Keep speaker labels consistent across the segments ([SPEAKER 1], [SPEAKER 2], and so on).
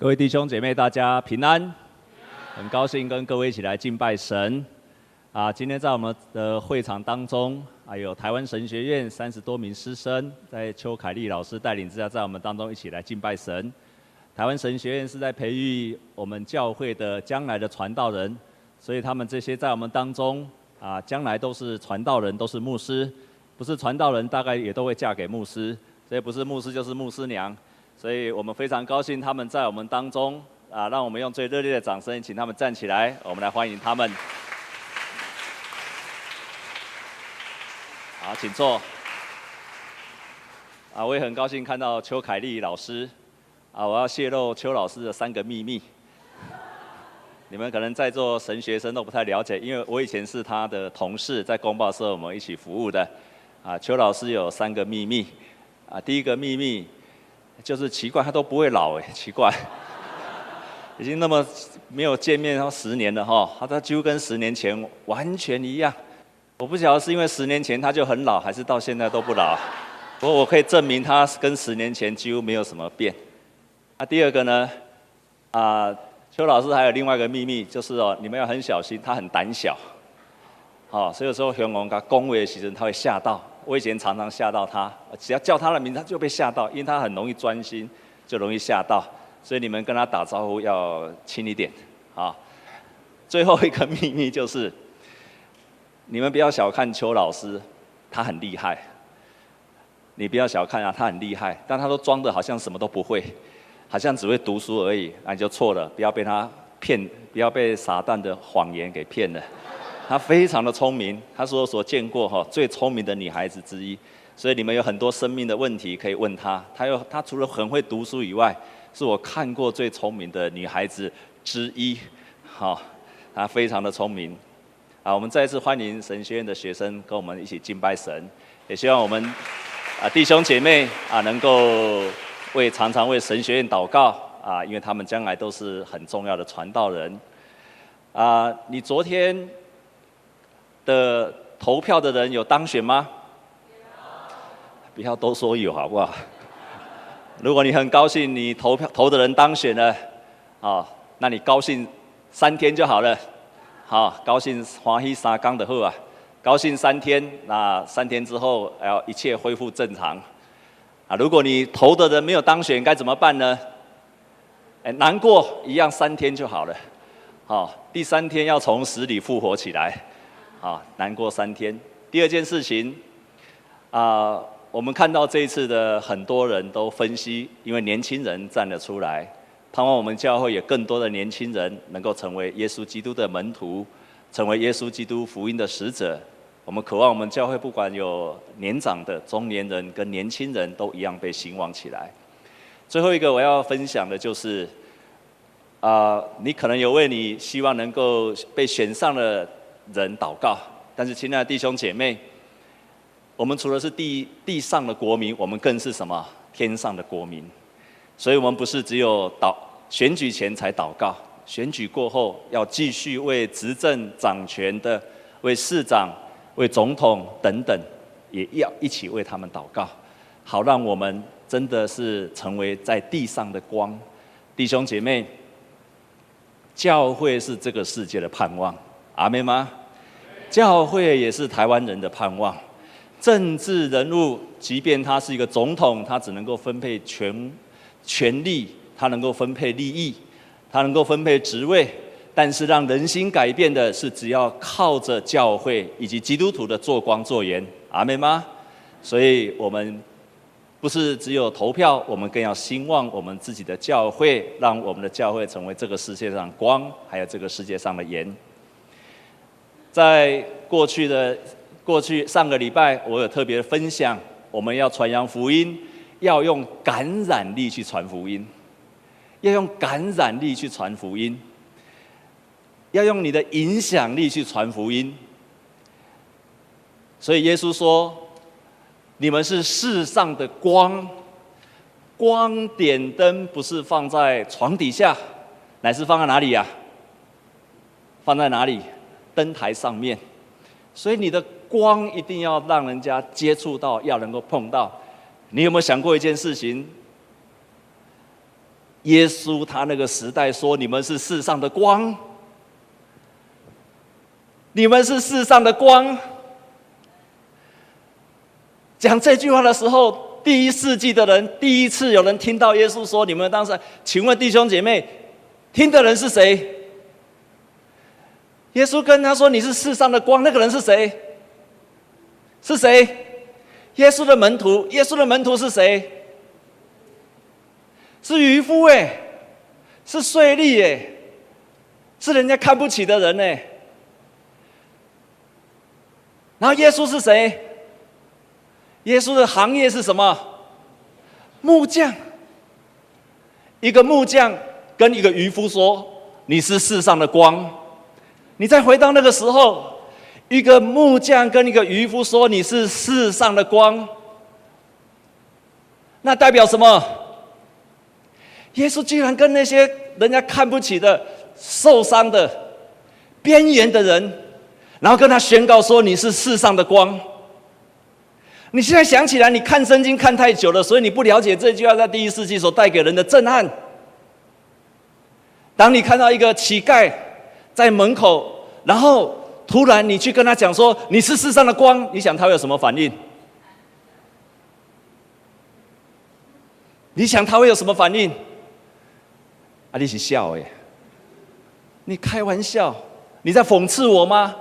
[SPEAKER 1] 各位弟兄姐妹，大家平安，很高兴跟各位一起来敬拜神。啊，今天在我们的会场当中，还有台湾神学院三十多名师生，在邱凯丽老师带领之下，在我们当中一起来敬拜神。台湾神学院是在培育我们教会的将来的传道人，所以他们这些在我们当中啊，将来都是传道人，都是牧师。不是传道人，大概也都会嫁给牧师，所以不是牧师就是牧师娘。所以我们非常高兴他们在我们当中啊，让我们用最热烈的掌声，请他们站起来，我们来欢迎他们。好，请坐。啊，我也很高兴看到邱凯丽老师。啊，我要泄露邱老师的三个秘密。你们可能在座神学生都不太了解，因为我以前是他的同事，在公报社我们一起服务的。啊，邱老师有三个秘密。啊，第一个秘密。就是奇怪，他都不会老哎，奇怪，已经那么没有见面，然后十年了哈，他他几乎跟十年前完全一样。我不晓得是因为十年前他就很老，还是到现在都不老。不过我可以证明他跟十年前几乎没有什么变。那第二个呢？啊，邱老师还有另外一个秘密，就是哦，你们要很小心，他很胆小。好，所以有时候熊王他恭维的时候，他会吓到。我以前常常吓到他，只要叫他的名字，他就被吓到，因为他很容易专心，就容易吓到。所以你们跟他打招呼要轻一点，啊。最后一个秘密就是，你们不要小看邱老师，他很厉害。你不要小看啊，他很厉害，但他都装的好像什么都不会，好像只会读书而已，那你就错了，不要被他骗，不要被撒旦的谎言给骗了。她非常的聪明，她是我所见过哈最聪明的女孩子之一，所以你们有很多生命的问题可以问她。她又她除了很会读书以外，是我看过最聪明的女孩子之一。好，他非常的聪明。啊，我们再一次欢迎神学院的学生跟我们一起敬拜神，也希望我们啊弟兄姐妹啊能够为常常为神学院祷告啊，因为他们将来都是很重要的传道人。啊，你昨天。的投票的人有当选吗？不要都说有好不好？如果你很高兴你投票投的人当选了，啊，那你高兴三天就好了，好，高兴欢喜三天就好啊，高兴三天，那三天之后要一切恢复正常。啊，如果你投的人没有当选，该怎么办呢？哎，难过一样，三天就好了，好，第三天要从死里复活起来。啊，难过三天。第二件事情，啊，我们看到这一次的很多人都分析，因为年轻人站了出来，盼望我们教会有更多的年轻人能够成为耶稣基督的门徒，成为耶稣基督福音的使者。我们渴望我们教会不管有年长的、中年人跟年轻人都一样被兴旺起来。最后一个我要分享的就是，啊，你可能有为你希望能够被选上的。人祷告，但是亲爱的弟兄姐妹，我们除了是地地上的国民，我们更是什么？天上的国民。所以，我们不是只有祷选举前才祷告，选举过后要继续为执政掌权的、为市长、为总统等等，也要一起为他们祷告，好让我们真的是成为在地上的光。弟兄姐妹，教会是这个世界的盼望。阿妹吗？教会也是台湾人的盼望。政治人物，即便他是一个总统，他只能够分配权权力，他能够分配利益，他能够分配职位。但是让人心改变的是，只要靠着教会以及基督徒的做光做盐。阿妹吗？所以我们不是只有投票，我们更要兴旺我们自己的教会，让我们的教会成为这个世界上光，还有这个世界上的盐。在过去的过去上个礼拜，我有特别分享，我们要传扬福音，要用感染力去传福音，要用感染力去传福音，要用你的影响力去传福音。所以耶稣说：“你们是世上的光，光点灯不是放在床底下，乃是放在哪里呀？放在哪里？”灯台上面，所以你的光一定要让人家接触到，要能够碰到。你有没有想过一件事情？耶稣他那个时代说：“你们是世上的光，你们是世上的光。”讲这句话的时候，第一世纪的人第一次有人听到耶稣说：“你们当时，请问弟兄姐妹，听的人是谁？”耶稣跟他说：“你是世上的光。”那个人是谁？是谁？耶稣的门徒。耶稣的门徒是谁？是渔夫哎，是税吏哎，是人家看不起的人哎。然后耶稣是谁？耶稣的行业是什么？木匠。一个木匠跟一个渔夫说：“你是世上的光。”你再回到那个时候，一个木匠跟一个渔夫说：“你是世上的光。”那代表什么？耶稣居然跟那些人家看不起的、受伤的、边缘的人，然后跟他宣告说：“你是世上的光。”你现在想起来，你看圣经看太久了，所以你不了解这句话在第一世纪所带给人的震撼。当你看到一个乞丐，在门口，然后突然你去跟他讲说，你是世上的光，你想他会有什么反应？你想他会有什么反应？啊，你是笑哎，你开玩笑，你在讽刺我吗？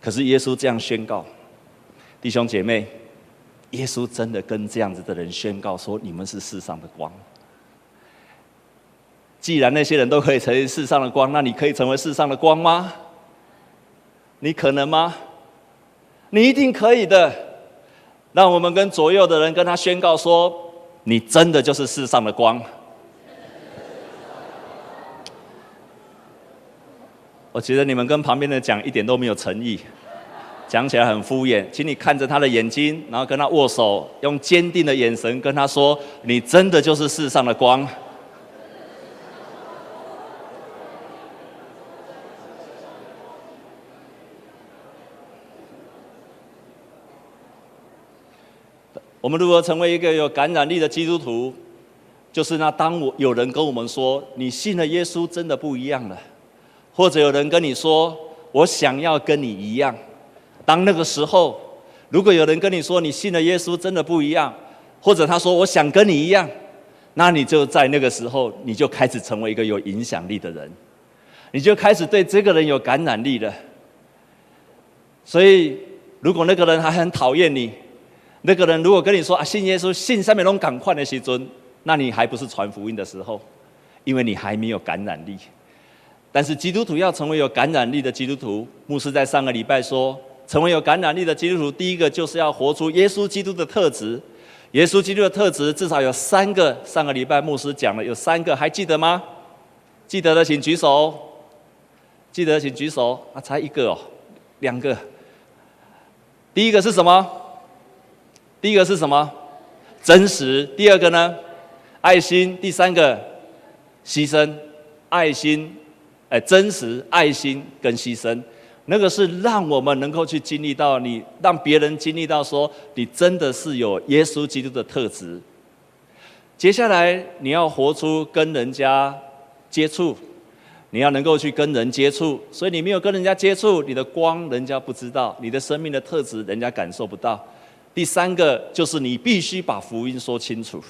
[SPEAKER 1] 可是耶稣这样宣告，弟兄姐妹，耶稣真的跟这样子的人宣告说，你们是世上的光。既然那些人都可以成为世上的光，那你可以成为世上的光吗？你可能吗？你一定可以的。让我们跟左右的人跟他宣告说：你真的就是世上的光。我觉得你们跟旁边的讲一点都没有诚意，讲起来很敷衍。请你看着他的眼睛，然后跟他握手，用坚定的眼神跟他说：你真的就是世上的光。我们如何成为一个有感染力的基督徒？就是那当我有人跟我们说，你信了耶稣真的不一样了，或者有人跟你说，我想要跟你一样。当那个时候，如果有人跟你说，你信了耶稣真的不一样，或者他说我想跟你一样，那你就在那个时候，你就开始成为一个有影响力的人，你就开始对这个人有感染力了。所以，如果那个人还很讨厌你，那个人如果跟你说啊，信耶稣，信上面拢赶快的时尊，那你还不是传福音的时候，因为你还没有感染力。但是基督徒要成为有感染力的基督徒，牧师在上个礼拜说，成为有感染力的基督徒，第一个就是要活出耶稣基督的特质。耶稣基督的特质至少有三个，上个礼拜牧师讲了有三个，还记得吗？记得的请举手。记得请举手。啊，才一个哦，两个。第一个是什么？第一个是什么？真实。第二个呢？爱心。第三个，牺牲。爱心，哎，真实、爱心跟牺牲，那个是让我们能够去经历到你，让别人经历到说你真的是有耶稣基督的特质。接下来你要活出跟人家接触，你要能够去跟人接触，所以你没有跟人家接触，你的光人家不知道，你的生命的特质人家感受不到。第三个就是你必须把福音说清楚，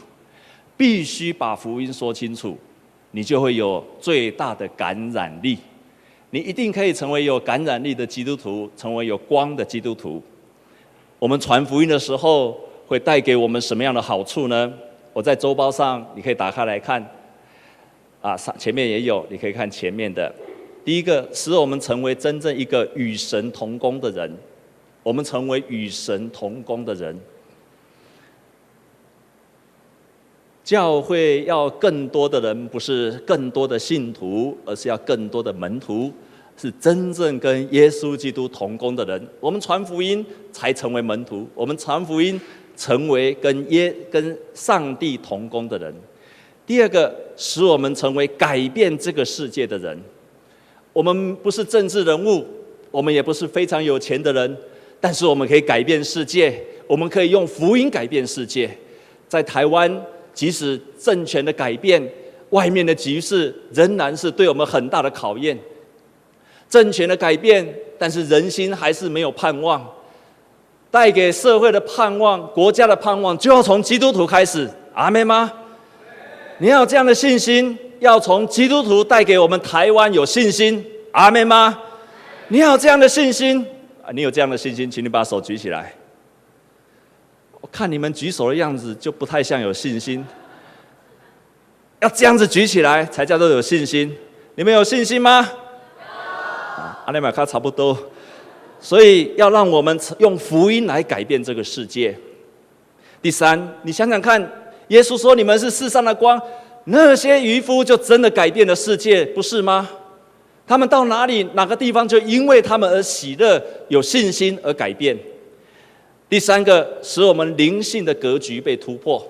[SPEAKER 1] 必须把福音说清楚，你就会有最大的感染力。你一定可以成为有感染力的基督徒，成为有光的基督徒。我们传福音的时候会带给我们什么样的好处呢？我在周报上你可以打开来看，啊，上前面也有，你可以看前面的。第一个，使我们成为真正一个与神同工的人。我们成为与神同工的人，教会要更多的人，不是更多的信徒，而是要更多的门徒，是真正跟耶稣基督同工的人。我们传福音才成为门徒，我们传福音成为跟耶跟上帝同工的人。第二个，使我们成为改变这个世界的人。我们不是政治人物，我们也不是非常有钱的人。但是我们可以改变世界，我们可以用福音改变世界。在台湾，即使政权的改变，外面的局势仍然是对我们很大的考验。政权的改变，但是人心还是没有盼望。带给社会的盼望、国家的盼望，就要从基督徒开始。阿妹吗？你有这样的信心，要从基督徒带给我们台湾有信心。阿妹吗？你有这样的信心！你有这样的信心，请你把手举起来。我看你们举手的样子，就不太像有信心。要这样子举起来，才叫做有信心。你们有信心吗？阿内马卡差不多。所以要让我们用福音来改变这个世界。第三，你想想看，耶稣说你们是世上的光，那些渔夫就真的改变了世界，不是吗？他们到哪里哪个地方，就因为他们而喜乐、有信心而改变。第三个，使我们灵性的格局被突破。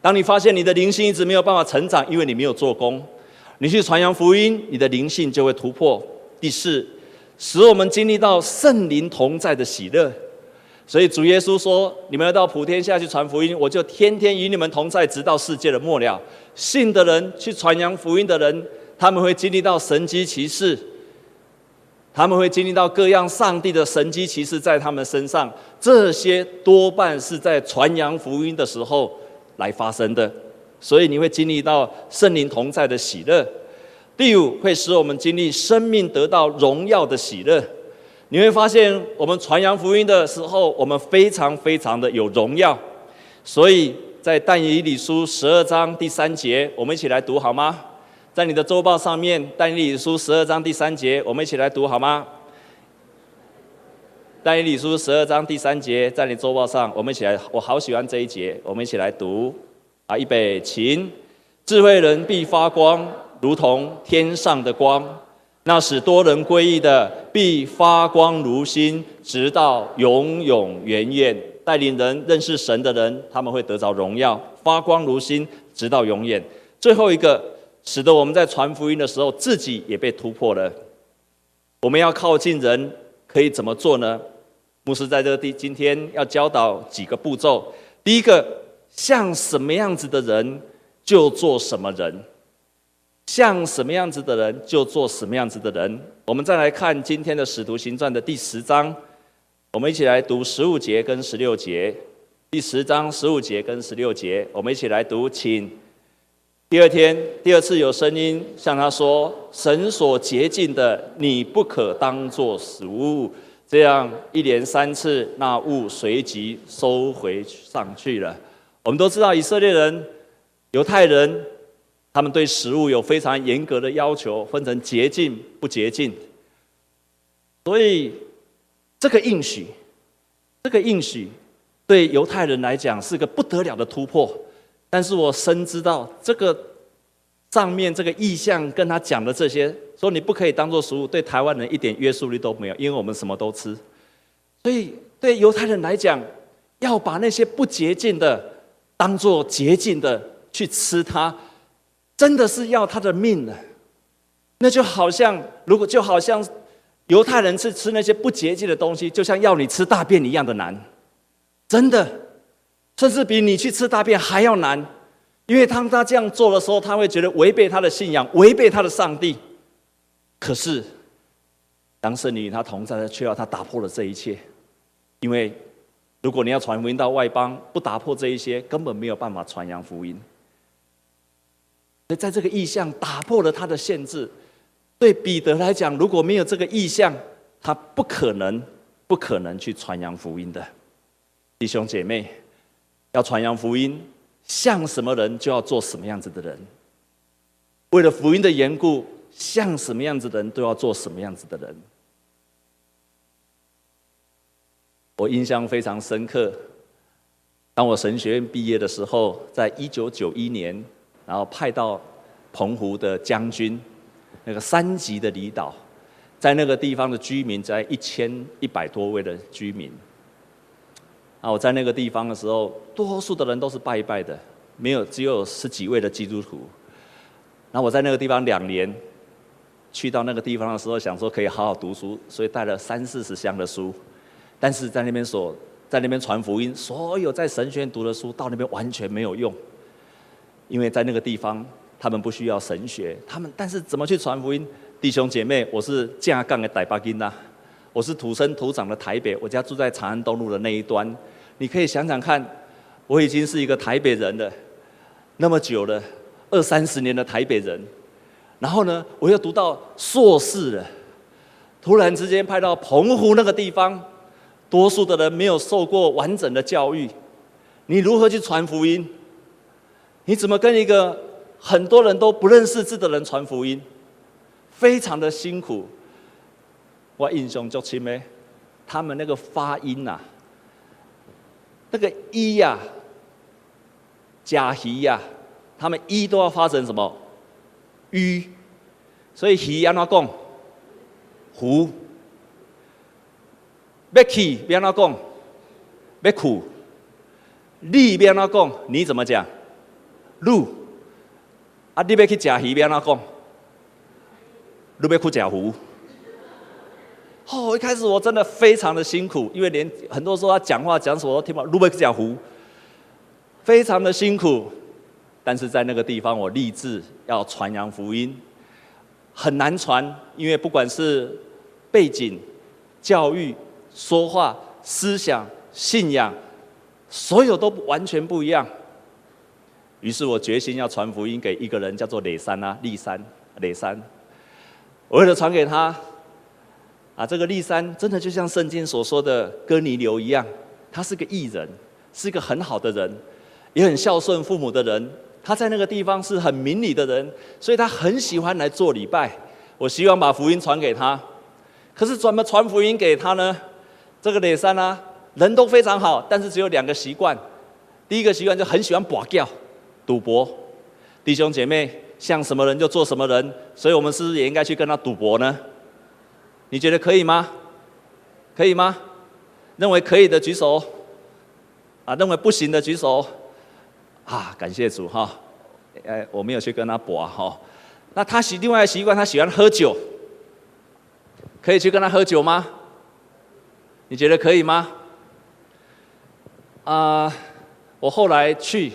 [SPEAKER 1] 当你发现你的灵性一直没有办法成长，因为你没有做工，你去传扬福音，你的灵性就会突破。第四。使我们经历到圣灵同在的喜乐，所以主耶稣说：“你们要到普天下去传福音，我就天天与你们同在，直到世界的末了。”信的人去传扬福音的人，他们会经历到神迹奇事，他们会经历到各样上帝的神迹奇事在他们身上。这些多半是在传扬福音的时候来发生的，所以你会经历到圣灵同在的喜乐。第五，会使我们经历生命得到荣耀的喜乐。你会发现，我们传扬福音的时候，我们非常非常的有荣耀。所以在但以理书十二章第三节，我们一起来读好吗？在你的周报上面，但以理书十二章第三节，我们一起来读好吗？但以理书十二章第三节，在你周报上，我们一起来。我好喜欢这一节，我们一起来读。啊，预备，起，智慧人必发光。如同天上的光，那使多人归义的，必发光如星，直到永永远远。带领人认识神的人，他们会得着荣耀，发光如星，直到永远。最后一个，使得我们在传福音的时候，自己也被突破了。我们要靠近人，可以怎么做呢？牧师在这个地，今天要教导几个步骤。第一个，像什么样子的人，就做什么人。像什么样子的人，就做什么样子的人。我们再来看今天的《使徒行传》的第十章，我们一起来读十五节跟十六节。第十章十五节跟十六节，我们一起来读，请。第二天，第二次有声音向他说：“神所洁净的，你不可当作食物。”这样一连三次，那物随即收回上去了。我们都知道，以色列人、犹太人。他们对食物有非常严格的要求，分成洁净、不洁净。所以，这个应许，这个应许，对犹太人来讲是个不得了的突破。但是我深知道，这个上面这个意象跟他讲的这些，说你不可以当做食物，对台湾人一点约束力都没有，因为我们什么都吃。所以，对犹太人来讲，要把那些不洁净的当做洁净的去吃它。真的是要他的命呢？那就好像，如果就好像犹太人是吃那些不洁净的东西，就像要你吃大便一样的难。真的，甚至比你去吃大便还要难，因为当他这样做的时候，他会觉得违背他的信仰，违背他的上帝。可是，当圣灵与他同在的，却要他打破了这一切。因为，如果你要传福音到外邦，不打破这一些，根本没有办法传扬福音。所以，在这个意象打破了他的限制。对彼得来讲，如果没有这个意象，他不可能、不可能去传扬福音的。弟兄姐妹，要传扬福音，像什么人就要做什么样子的人。为了福音的缘故，像什么样子的人都要做什么样子的人。我印象非常深刻，当我神学院毕业的时候，在一九九一年。然后派到澎湖的将军，那个三级的离岛，在那个地方的居民在一千一百多位的居民。啊，我在那个地方的时候，多数的人都是拜一拜的，没有只有十几位的基督徒。那我在那个地方两年，去到那个地方的时候，想说可以好好读书，所以带了三四十箱的书，但是在那边所，在那边传福音，所有在神学院读的书到那边完全没有用。因为在那个地方，他们不需要神学，他们但是怎么去传福音？弟兄姐妹，我是架杠的台北囡仔，我是土生土长的台北，我家住在长安东路的那一端。你可以想想看，我已经是一个台北人了，那么久了，二三十年的台北人，然后呢，我又读到硕士了，突然之间派到澎湖那个地方，多数的人没有受过完整的教育，你如何去传福音？你怎么跟一个很多人都不认识字的人传福音？非常的辛苦。我印象就深咩，他们那个发音呐、那个一呀、啊，假鱼呀，他们一都要发成什么？鱼，所以鱼安怎讲？湖。要去要安怎讲？要苦。你要安怎讲？你怎么讲？路。啊，你要去甲鱼要安怎讲？路要去甲湖。哦，一开始我真的非常的辛苦，因为连很多时候他讲话讲什么都听不懂。路要去吃湖，非常的辛苦。但是在那个地方，我立志要传扬福音，很难传，因为不管是背景、教育。说话、思想、信仰，所有都完全不一样。于是我决心要传福音给一个人，叫做磊山啊，立山，磊山。我为了传给他，啊，这个立山真的就像圣经所说的哥尼流一样，他是个义人，是一个很好的人，也很孝顺父母的人。他在那个地方是很明理的人，所以他很喜欢来做礼拜。我希望把福音传给他，可是怎么传福音给他呢？这个磊山啊，人都非常好，但是只有两个习惯。第一个习惯就很喜欢跋筊、赌博。弟兄姐妹，像什么人就做什么人，所以我们是不是也应该去跟他赌博呢？你觉得可以吗？可以吗？认为可以的举手。啊，认为不行的举手。啊，感谢主哈！哎，我没有去跟他搏哈。那他喜另外一个习惯，他喜欢喝酒。可以去跟他喝酒吗？你觉得可以吗？啊、我后来去，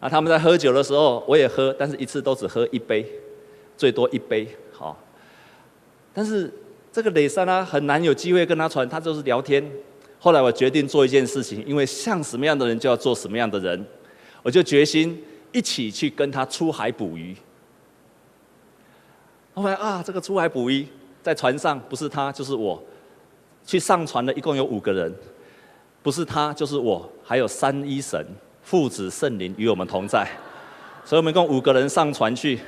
[SPEAKER 1] 啊，他们在喝酒的时候，我也喝，但是一次都只喝一杯，最多一杯，好。但是这个磊山呢，很难有机会跟他传，他就是聊天。后来我决定做一件事情，因为像什么样的人就要做什么样的人，我就决心一起去跟他出海捕鱼。后来啊，这个出海捕鱼在船上不是他就是我。去上船的一共有五个人，不是他就是我，还有三一神父子圣灵与我们同在，所以我们一共五个人上船去。因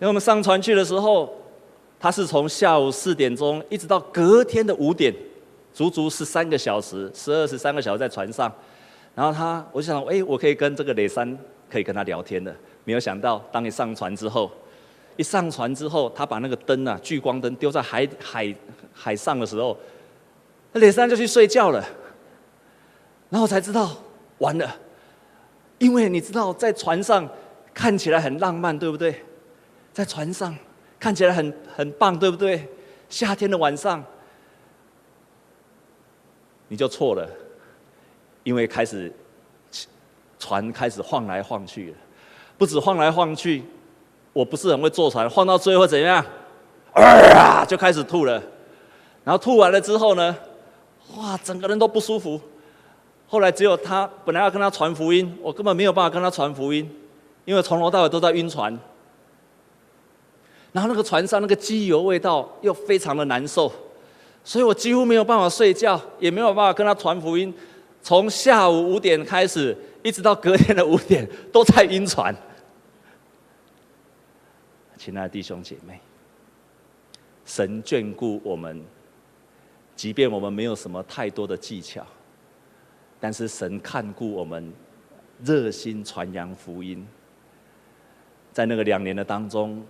[SPEAKER 1] 为我们上船去的时候，他是从下午四点钟一直到隔天的五点，足足十三个小时，十二十三个小时在船上。然后他，我就想，哎，我可以跟这个磊山可以跟他聊天的。没有想到，当你上船之后，一上船之后，他把那个灯啊，聚光灯丢在海海海上的时候。那磊山就去睡觉了，然后我才知道完了，因为你知道在船上看起来很浪漫，对不对？在船上看起来很很棒，对不对？夏天的晚上，你就错了，因为开始船开始晃来晃去了，不止晃来晃去，我不是很会坐船，晃到最后怎样？啊，就开始吐了，然后吐完了之后呢？哇，整个人都不舒服。后来只有他，本来要跟他传福音，我根本没有办法跟他传福音，因为从头到尾都在晕船。然后那个船上那个机油味道又非常的难受，所以我几乎没有办法睡觉，也没有办法跟他传福音。从下午五点开始，一直到隔天的五点，都在晕船。亲爱的弟兄姐妹，神眷顾我们。即便我们没有什么太多的技巧，但是神看顾我们，热心传扬福音。在那个两年的当中，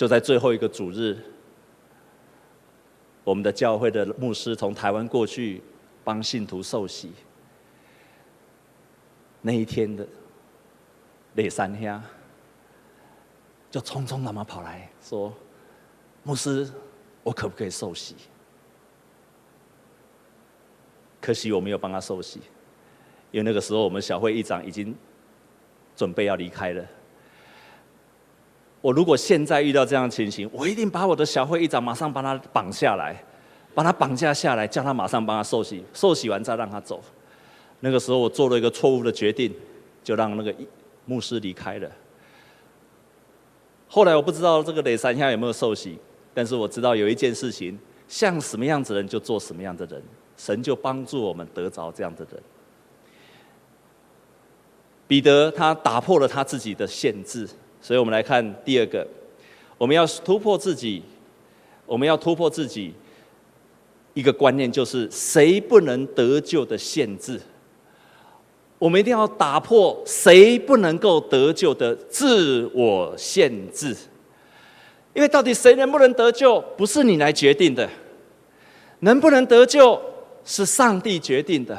[SPEAKER 1] 就在最后一个主日，我们的教会的牧师从台湾过去帮信徒受洗。那一天的磊山兄，就匆匆那么跑来说：“牧师，我可不可以受洗？”可惜我没有帮他受洗，因为那个时候我们小会议长已经准备要离开了。我如果现在遇到这样的情形，我一定把我的小会议长马上把他绑下来，把他绑架下来，叫他马上帮他受洗，受洗完再让他走。那个时候我做了一个错误的决定，就让那个牧师离开了。后来我不知道这个雷山现在有没有受洗，但是我知道有一件事情，像什么样子的人就做什么样的人，神就帮助我们得着这样的人。彼得他打破了他自己的限制，所以我们来看第二个，我们要突破自己，我们要突破自己一个观念，就是谁不能得救的限制。我们一定要打破谁不能够得救的自我限制，因为到底谁能不能得救，不是你来决定的，能不能得救是上帝决定的，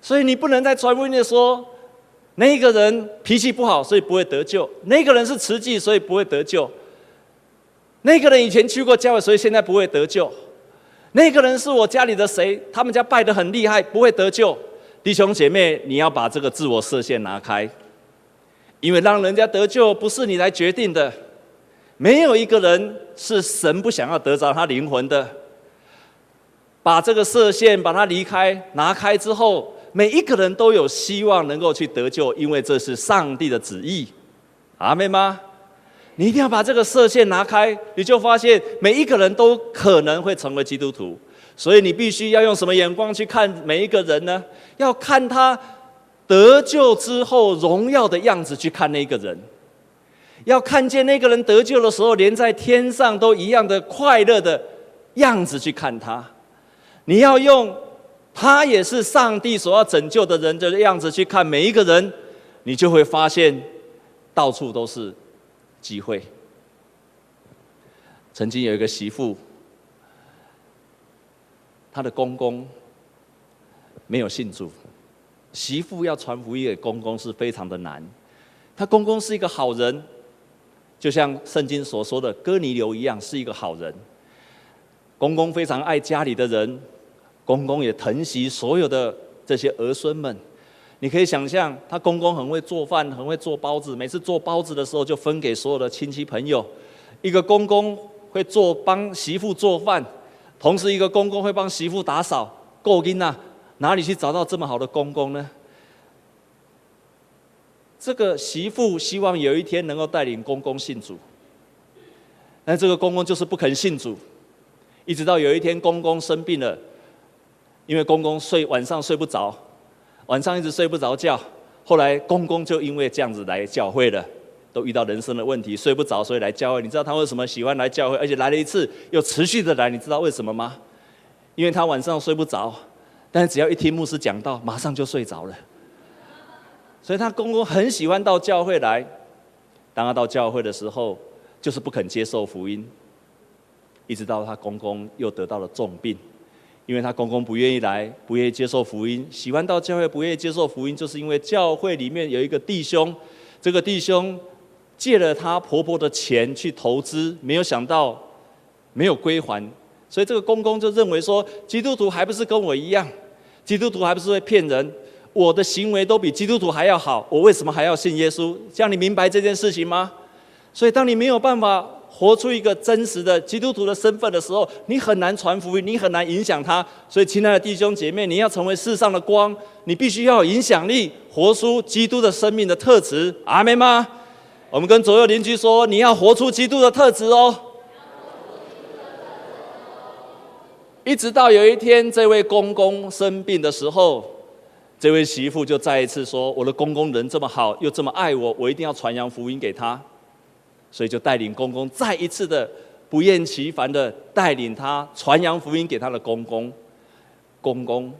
[SPEAKER 1] 所以你不能在传福音里说。那个人脾气不好，所以不会得救；那个人是慈济，所以不会得救；那个人以前去过教会，所以现在不会得救；那个人是我家里的谁，他们家拜得很厉害，不会得救。弟兄姐妹，你要把这个自我设限拿开，因为让人家得救不是你来决定的。没有一个人是神不想要得着他灵魂的。把这个设限，把它离开，拿开之后。每一个人都有希望能够去得救，因为这是上帝的旨意。阿妹吗？你一定要把这个射线拿开，你就发现每一个人都可能会成为基督徒。所以你必须要用什么眼光去看每一个人呢？要看他得救之后荣耀的样子去看那个人，要看见那个人得救的时候，连在天上都一样的快乐的样子去看他。你要用。他也是上帝所要拯救的人的样子去看每一个人，你就会发现到处都是机会。曾经有一个媳妇，她的公公没有信主，媳妇要传福音给公公是非常的难。她公公是一个好人，就像圣经所说的哥尼流一样，是一个好人。公公非常爱家里的人。公公也疼惜所有的这些儿孙们，你可以想象，他公公很会做饭，很会做包子。每次做包子的时候，就分给所有的亲戚朋友。一个公公会做帮媳妇做饭，同时一个公公会帮媳妇打扫。够劲呐！哪里去找到这么好的公公呢？这个媳妇希望有一天能够带领公公信主，但这个公公就是不肯信主，一直到有一天公公生病了。因为公公睡晚上睡不着，晚上一直睡不着觉，后来公公就因为这样子来教会了，都遇到人生的问题，睡不着，所以来教会。你知道他为什么喜欢来教会，而且来了一次又持续的来？你知道为什么吗？因为他晚上睡不着，但是只要一听牧师讲道，马上就睡着了。所以他公公很喜欢到教会来。当他到教会的时候，就是不肯接受福音，一直到他公公又得到了重病。因为他公公不愿意来，不愿意接受福音，喜欢到教会，不愿意接受福音，就是因为教会里面有一个弟兄，这个弟兄借了他婆婆的钱去投资，没有想到没有归还，所以这个公公就认为说，基督徒还不是跟我一样，基督徒还不是会骗人，我的行为都比基督徒还要好，我为什么还要信耶稣？这样你明白这件事情吗？所以当你没有办法。活出一个真实的基督徒的身份的时候，你很难传福音，你很难影响他。所以，亲爱的弟兄姐妹，你要成为世上的光，你必须要有影响力，活出基督的生命的特质。阿们吗？我们跟左右邻居说，你要活出基督的特质哦。一直到有一天，这位公公生病的时候，这位媳妇就再一次说：“我的公公人这么好，又这么爱我，我一定要传扬福音给他。”所以就带领公公再一次的不厌其烦的带领他传扬福音给他的公公，公公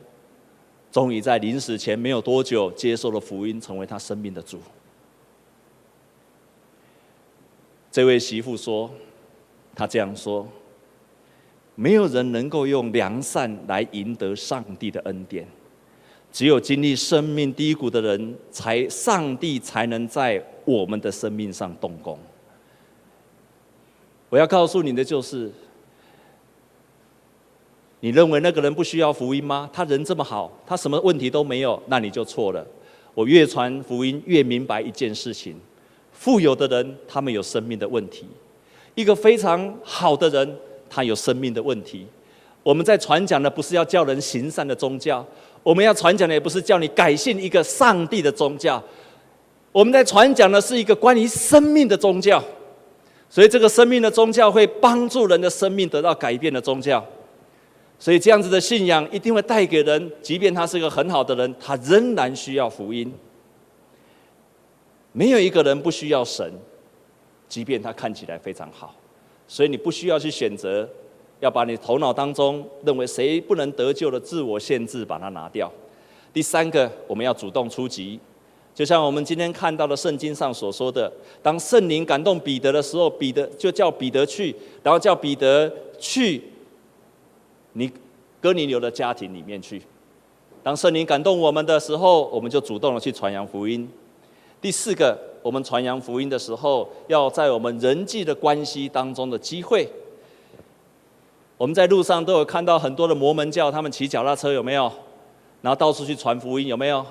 [SPEAKER 1] 终于在临死前没有多久接受了福音，成为他生命的主。这位媳妇说：“她这样说，没有人能够用良善来赢得上帝的恩典，只有经历生命低谷的人，才上帝才能在我们的生命上动工。”我要告诉你的就是，你认为那个人不需要福音吗？他人这么好，他什么问题都没有，那你就错了。我越传福音，越明白一件事情：富有的人，他们有生命的问题；一个非常好的人，他有生命的问题。我们在传讲的不是要叫人行善的宗教，我们要传讲的也不是叫你改信一个上帝的宗教，我们在传讲的是一个关于生命的宗教。所以，这个生命的宗教会帮助人的生命得到改变的宗教。所以，这样子的信仰一定会带给人，即便他是一个很好的人，他仍然需要福音。没有一个人不需要神，即便他看起来非常好，所以你不需要去选择，要把你头脑当中认为谁不能得救的自我限制把它拿掉。第三个，我们要主动出击，就像我们今天看到的圣经上所说的，当圣灵感动彼得的时候，彼得就叫彼得去，然后叫彼得去你哥尼流的家庭里面去。当圣灵感动我们的时候，我们就主动的去传扬福音。第四个，我们传扬福音的时候，要在我们人际的关系当中的机会。我们在路上都有看到很多的摩门教，他们骑脚踏车有没有？然后到处去传福音有没有？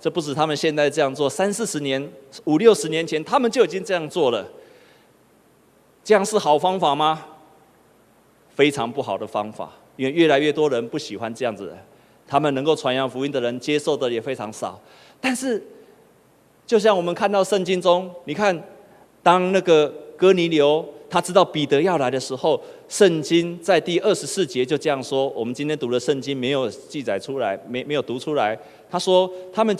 [SPEAKER 1] 这不止他们现在这样做，三四十年、五六十年前，他们就已经这样做了。这样是好方法吗？非常不好的方法，因为越来越多人不喜欢这样子，他们能够传扬福音的人接受的也非常少，但是。就像我们看到圣经中，你看，当那个哥尼流他知道彼得要来的时候，圣经在第二十四节就这样说。我们今天读的圣经没有记载出来，没没有读出来。他说，他们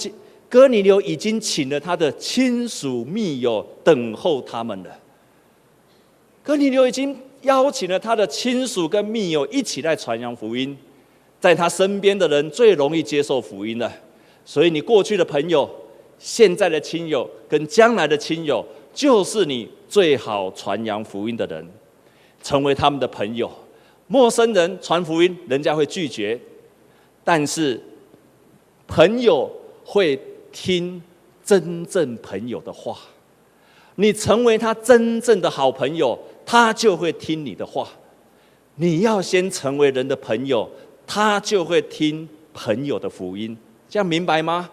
[SPEAKER 1] 哥尼流已经请了他的亲属密友等候他们了。哥尼流已经邀请了他的亲属跟密友一起来传扬福音，在他身边的人最容易接受福音了。所以你过去的朋友。现在的亲友跟将来的亲友，就是你最好传扬福音的人，成为他们的朋友。陌生人传福音，人家会拒绝，但是朋友会听真正朋友的话。你成为他真正的好朋友，他就会听你的话。你要先成为人的朋友，他就会听朋友的福音。这样明白吗？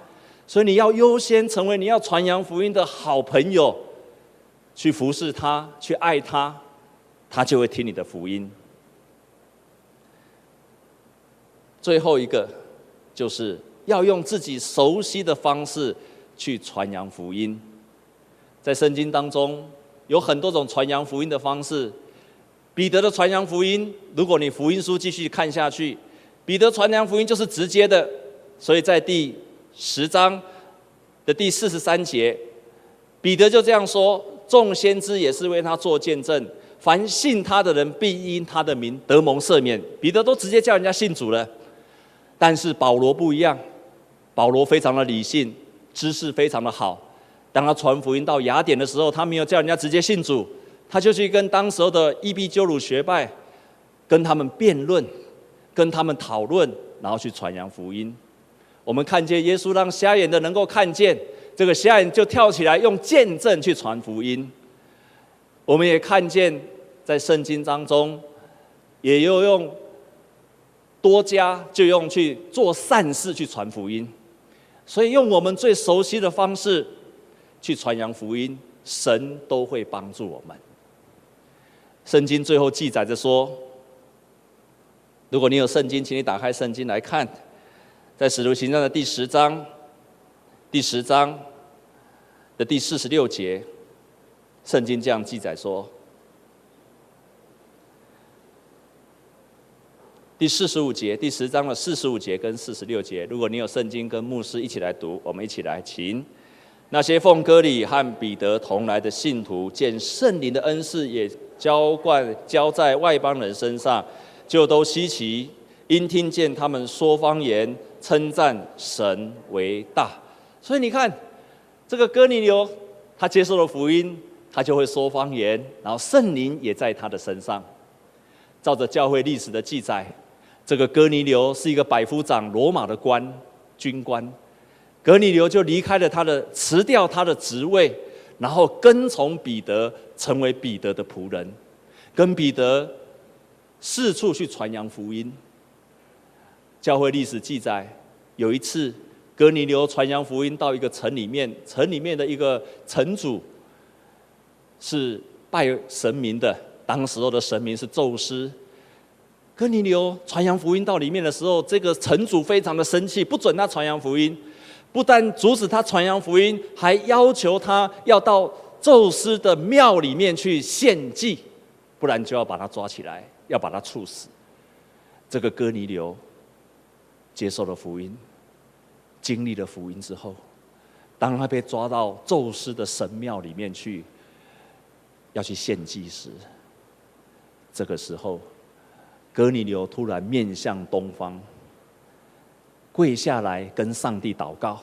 [SPEAKER 1] 所以你要优先成为你要传扬福音的好朋友，去服侍他，去爱他，他就会听你的福音。最后一个，就是要用自己熟悉的方式去传扬福音。在圣经当中有很多种传扬福音的方式。彼得的传扬福音，如果你福音书继续看下去，彼得传扬福音就是直接的，所以在第。十章的第四十三节，彼得就这样说：“众先知也是为他做见证，凡信他的人必因他的名得蒙赦免。”彼得都直接叫人家信主了。但是保罗不一样，保罗非常的理性，知识非常的好。当他传福音到雅典的时候，他没有叫人家直接信主，他就去跟当时候的伊壁鸠鲁学派，跟他们辩论，跟他们讨论，然后去传扬福音。我们看见耶稣让瞎眼的能够看见，这个瞎眼就跳起来用见证去传福音。我们也看见在圣经当中，也有用多加就用去做善事去传福音。所以用我们最熟悉的方式去传扬福音，神都会帮助我们。圣经最后记载着说，如果你有圣经，请你打开圣经来看。在使徒行传的第十章，第十章的第四十六节，圣经这样记载说：第四十五节，第十章的四十五节跟四十六节，如果你有圣经，跟牧师一起来读，我们一起来，请那些奉割礼和彼得同来的信徒，见圣灵的恩赐也浇灌浇在外邦人身上，就都稀奇，因听见他们说方言。称赞神为大，所以你看，这个哥尼流，他接受了福音，他就会说方言，然后圣灵也在他的身上。照着教会历史的记载，这个哥尼流是一个百夫长，罗马的官，军官。哥尼流就离开了他的，辞掉他的职位，然后跟从彼得，成为彼得的仆人，跟彼得四处去传扬福音。教会历史记载，有一次，哥尼流传扬福音到一个城里面，城里面的一个城主是拜神明的，当时候的神明是宙斯。哥尼流传扬福音到里面的时候，这个城主非常的生气，不准他传扬福音，不但阻止他传扬福音，还要求他要到宙斯的庙里面去献祭，不然就要把他抓起来，要把他处死。这个哥尼流接受了福音，经历了福音之后，当他被抓到宙斯的神庙里面去，要去献祭时，这个时候。格尼流突然面向东方，跪下来跟上帝祷告。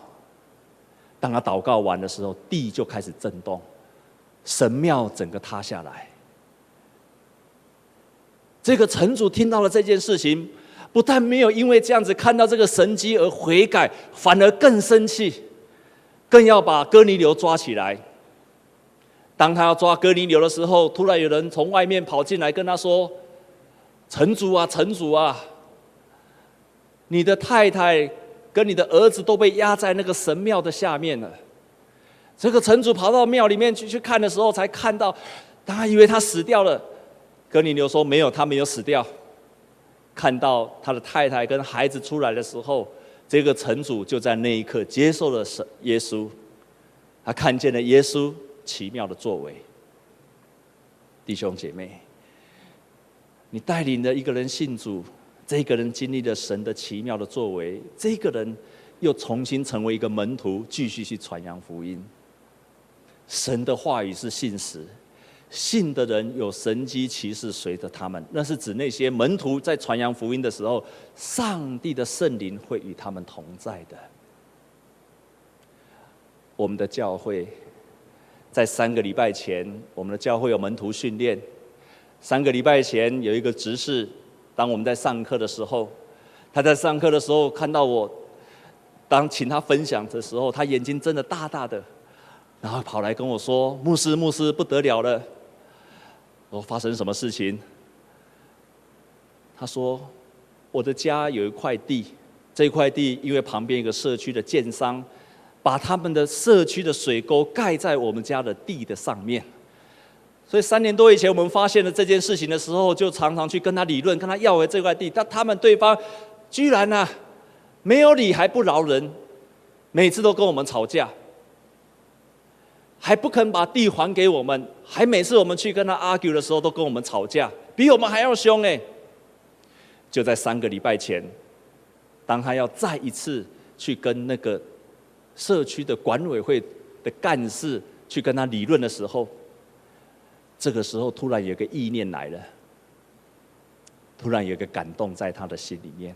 [SPEAKER 1] 当他祷告完的时候，地就开始震动，神庙整个塌下来。这个城主听到了这件事情，不但没有因为这样子看到这个神迹而悔改，反而更生气，更要把哥尼流抓起来。当他要抓哥尼流的时候，突然有人从外面跑进来跟他说。城主啊，城主啊！你的太太跟你的儿子都被压在那个神庙的下面了。这个城主跑到庙里面去去看的时候，才看到，他以为他死掉了。哥尼流说：“没有，他没有死掉。”看到他的太太跟孩子出来的时候，这个城主就在那一刻接受了神耶稣。他看见了耶稣奇妙的作为，弟兄姐妹。你带领了一个人信主，这个人经历了神的奇妙的作为，这个人又重新成为一个门徒，继续去传扬福音。神的话语是信实，信的人有神迹奇事随着他们。那是指那些门徒在传扬福音的时候，上帝的圣灵会与他们同在的。我们的教会，在三个礼拜前，我们的教会有门徒训练。三个礼拜前有一个执事，当我们在上课的时候，他在上课的时候看到我，当请他分享的时候，他眼睛睁得大大的，然后跑来跟我说：“牧师，牧师，不得了了！”我说：“发生什么事情？”他说：“我的家有一块地，这块地因为旁边一个社区的建商，把他们的社区的水沟盖在我们家的地的上面。”所以三年多以前，我们发现了这件事情的时候，就常常去跟他理论，跟他要回这块地。但他们对方居然呢、啊，没有理还不饶人，每次都跟我们吵架，还不肯把地还给我们，还每次我们去跟他 argue 的时候，都跟我们吵架，比我们还要凶哎。就在三个礼拜前，当他要再一次去跟那个社区的管委会的干事去跟他理论的时候，这个时候，突然有个意念来了，突然有个感动在他的心里面。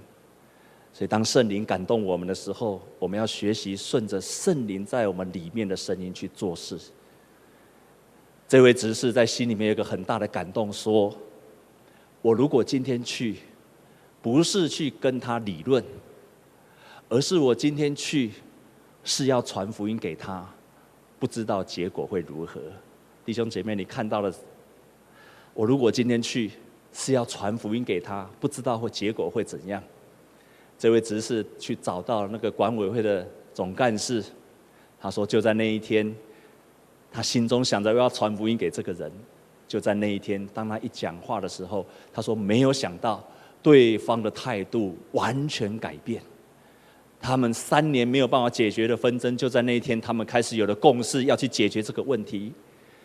[SPEAKER 1] 所以，当圣灵感动我们的时候，我们要学习顺着圣灵在我们里面的声音去做事。这位执事在心里面有个很大的感动，说：“我如果今天去，不是去跟他理论，而是我今天去是要传福音给他，不知道结果会如何。”弟兄姐妹，你看到了，我如果今天去是要传福音给他，不知道会结果会怎样。这位执事去找到那个管委会的总干事，他说就在那一天，他心中想着要传福音给这个人。就在那一天，当他一讲话的时候，他说没有想到对方的态度完全改变。他们三年没有办法解决的纷争，就在那一天，他们开始有了共识，要去解决这个问题。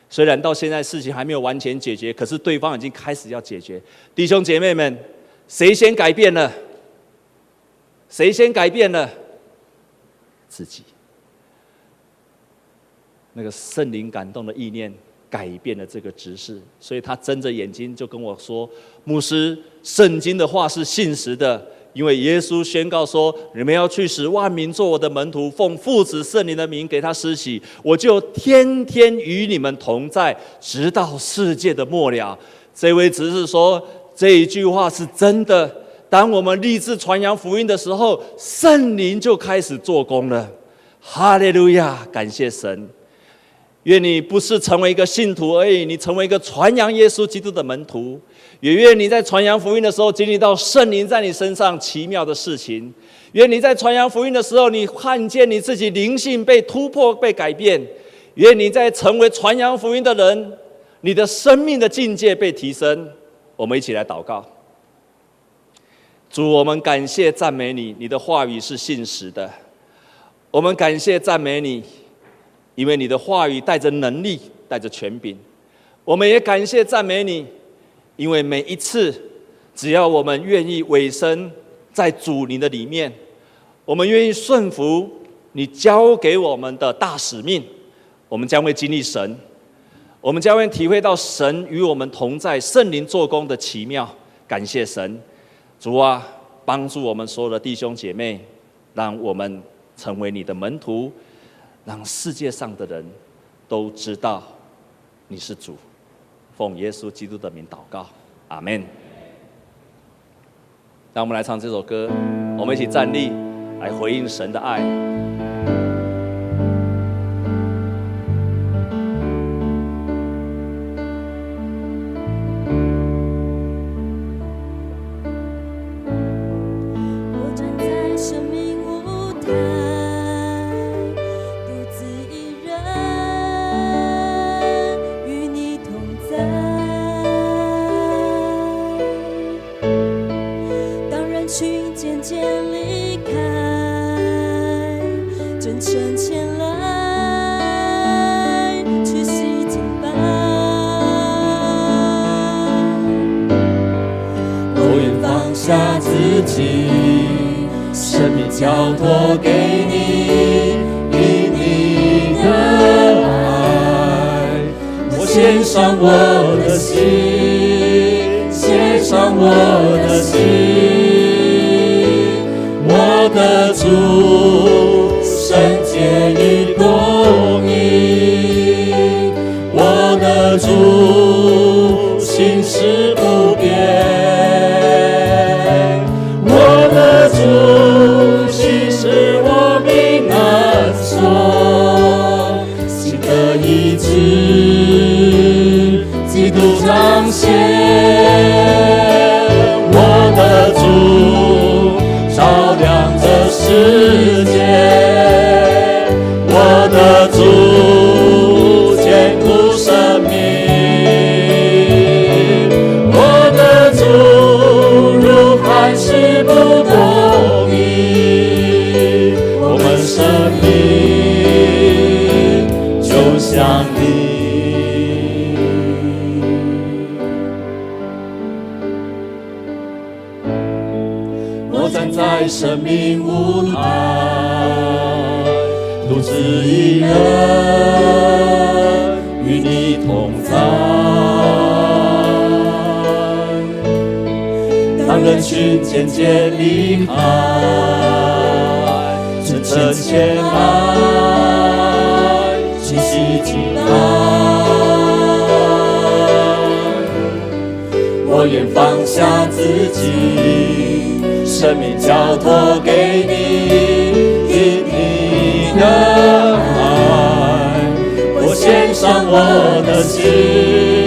[SPEAKER 1] 虽然到现在事情还没有完全解决，可是对方已经开始要解决。弟兄姐妹们，谁先改变了？谁先改变了？自己。那个圣灵感动的意念改变了这个执事，所以他睁着眼睛就跟我说：“牧师，圣经的话是信实的。”因为耶稣宣告说：“你们要去使万民做我的门徒，奉父子圣灵的名给他施洗，我就天天与你们同在，直到世界的末了。”这位执事说：“这一句话是真的。当我们立志传扬福音的时候，圣灵就开始做工了。”哈利路亚！感谢神。愿你不是成为一个信徒而已，你成为一个传扬耶稣基督的门徒。也愿你在传扬福音的时候，经历到圣灵在你身上奇妙的事情。愿你在传扬福音的时候，你看见你自己灵性被突破、被改变。愿你在成为传扬福音的人，你的生命的境界被提升。我们一起来祷告。主，我们感谢赞美你，你的话语是信实的。我们感谢赞美你，因为你的话语带着能力，带着权柄。我们也感谢赞美你，因为每一次，只要我们愿意委身在主你的里面，我们愿意顺服你交给我们的大使命，我们将会经历神，我们将会体会到神与我们同在，圣灵做工的奇妙。感谢神。主啊，帮助我们所有的弟兄姐妹，让我们成为你的门徒，让世界上的人都知道你是主。奉耶稣基督的名祷告，阿门。让我们来唱这首歌，我们一起站立，来回应神的爱。何心事只一人与你同在当人群渐渐离开真诚且爱惜惜敬拜我愿放下自己生命交托给你。的爱我献上我的心。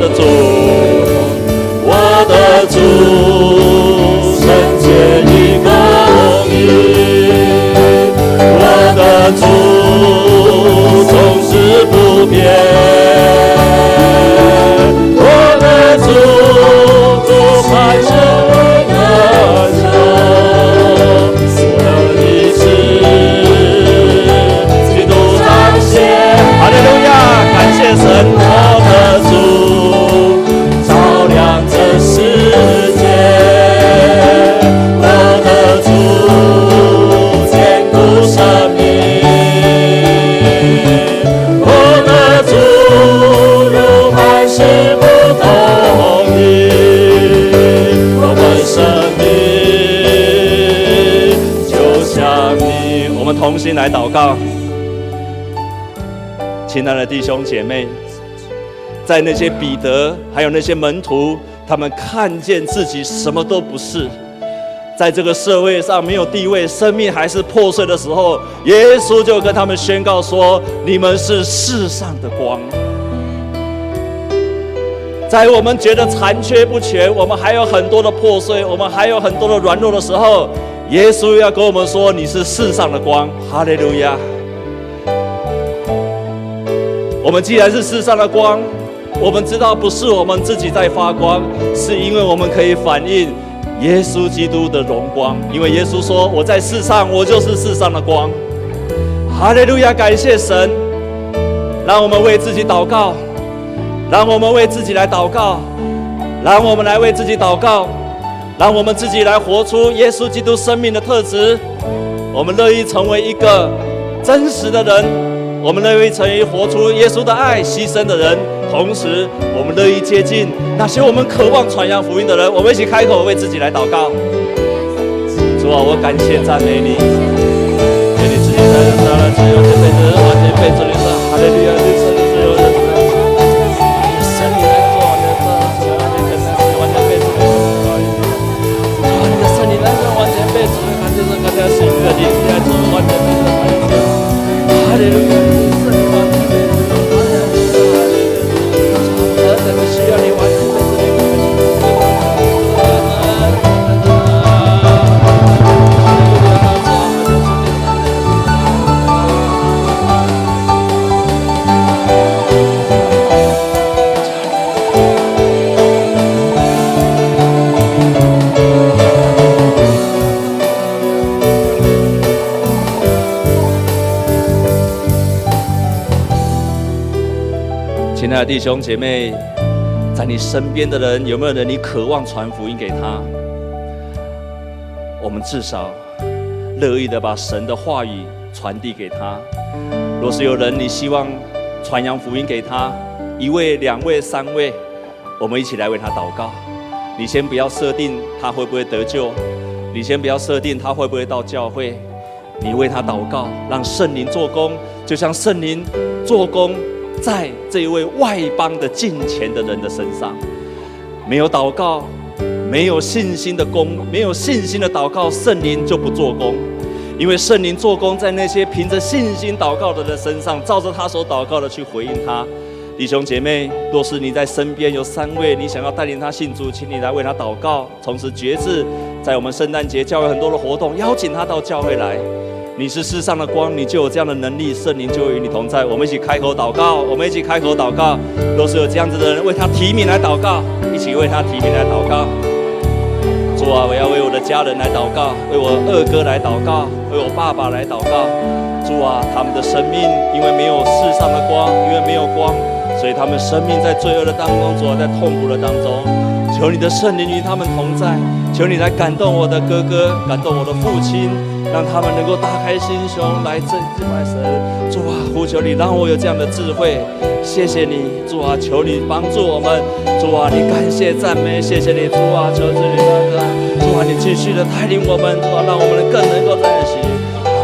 [SPEAKER 1] 的主，我的主，圣洁你公义，我的主，从此不变。心来祷告。亲爱的弟兄姐妹，在那些彼得还有那些门徒，他们看见自己什么都不是，在这个社会上没有地位，生命还是破碎的时候，耶稣就跟他们宣告说：“你们是世上的光。”在我们觉得残缺不全，我们还有很多的破碎，我们还有很多的软弱的时候，耶稣要跟我们说：“你是世上的光。”哈利路亚。我们既然是世上的光，我们知道不是我们自己在发光，是因为我们可以反映耶稣基督的荣光。因为耶稣说：“我在世上，我就是世上的光。”哈利路亚，感谢神，让我们为自己祷告，让我们为自己来祷告，让我们来为自己祷告，让我们自己来活出耶稣基督生命的特质。我们乐意成为一个真实的人。我们乐意成为活出耶稣的爱、牺牲的人，同时我们乐意接近那些我们渴望传扬福音的人。我们一起开口为自己来祷告。主啊，我感谢赞美你，愿你自己在这里来自由，这辈子完全被主领导。哈利路亚，哈弟兄姐妹，在你身边的人有没有人你渴望传福音给他？我们至少乐意的把神的话语传递给他。若是有人你希望传扬福音给他，一位、两位、三位，我们一起来为他祷告。你先不要设定他会不会得救，你先不要设定他会不会到教会，你为他祷告，让圣灵做工，就像圣灵做工。在这一位外邦的敬虔的人的身上，没有祷告，没有信心的工，没有信心的祷告，圣灵就不做工。因为圣灵做工在那些凭着信心祷告的人身上，照着他所祷告的去回应他。弟兄姐妹，若是你在身边有三位，你想要带领他信主，请你来为他祷告。同时决志，在我们圣诞节教会很多的活动，邀请他到教会来。你是世上的光，你就有这样的能力，圣灵就与你同在。我们一起开口祷告，我们一起开口祷告。若是有这样子的人，为他提名来祷告，一起为他提名来祷告。主啊，我要为我的家人来祷告，为我二哥来祷告，为我爸爸来祷告。主啊，他们的生命因为没有世上的光，因为没有光，所以他们生命在罪恶的当中，主啊，在痛苦的当中。求你的圣灵与他们同在，求你来感动我的哥哥，感动我的父亲。让他们能够打开心胸来正敬拜神，主啊，呼求你，让我有这样的智慧。谢谢你，主啊，求你帮助我们，主啊，你感谢赞美，谢谢你，主啊，求主你大哥，主啊，你继续的带领我们，主啊，让我们更能够在一起，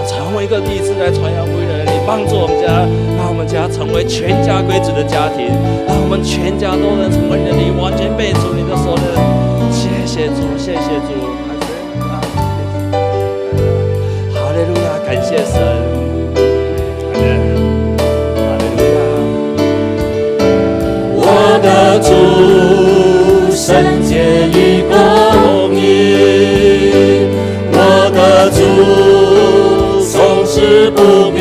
[SPEAKER 1] 成为一个第一次来传扬福音的人。你帮助我们家，让我们家成为全家归主的家庭，让我们全家都能成为你的灵，完全被主你的所领。谢谢主，谢谢主。感谢神，阿门，哈利路亚。我的主，圣洁与公义，我的主，从此不
[SPEAKER 2] 变，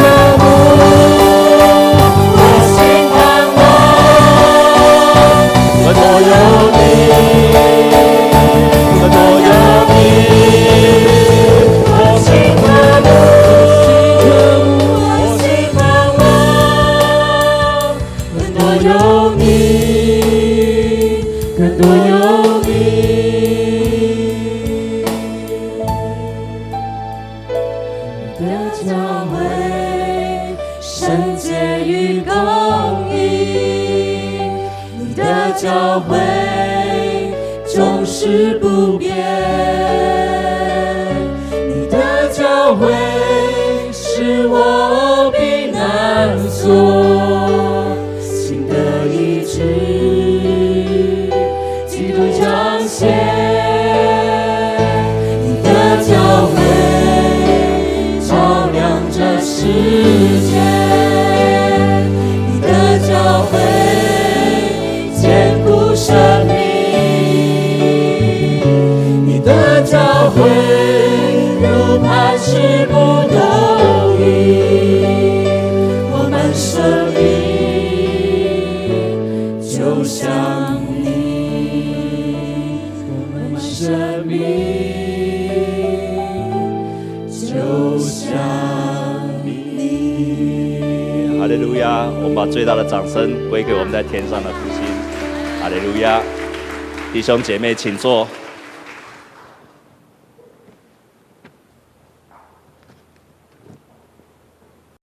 [SPEAKER 2] 영이 그 노여 弟兄姐妹，请坐。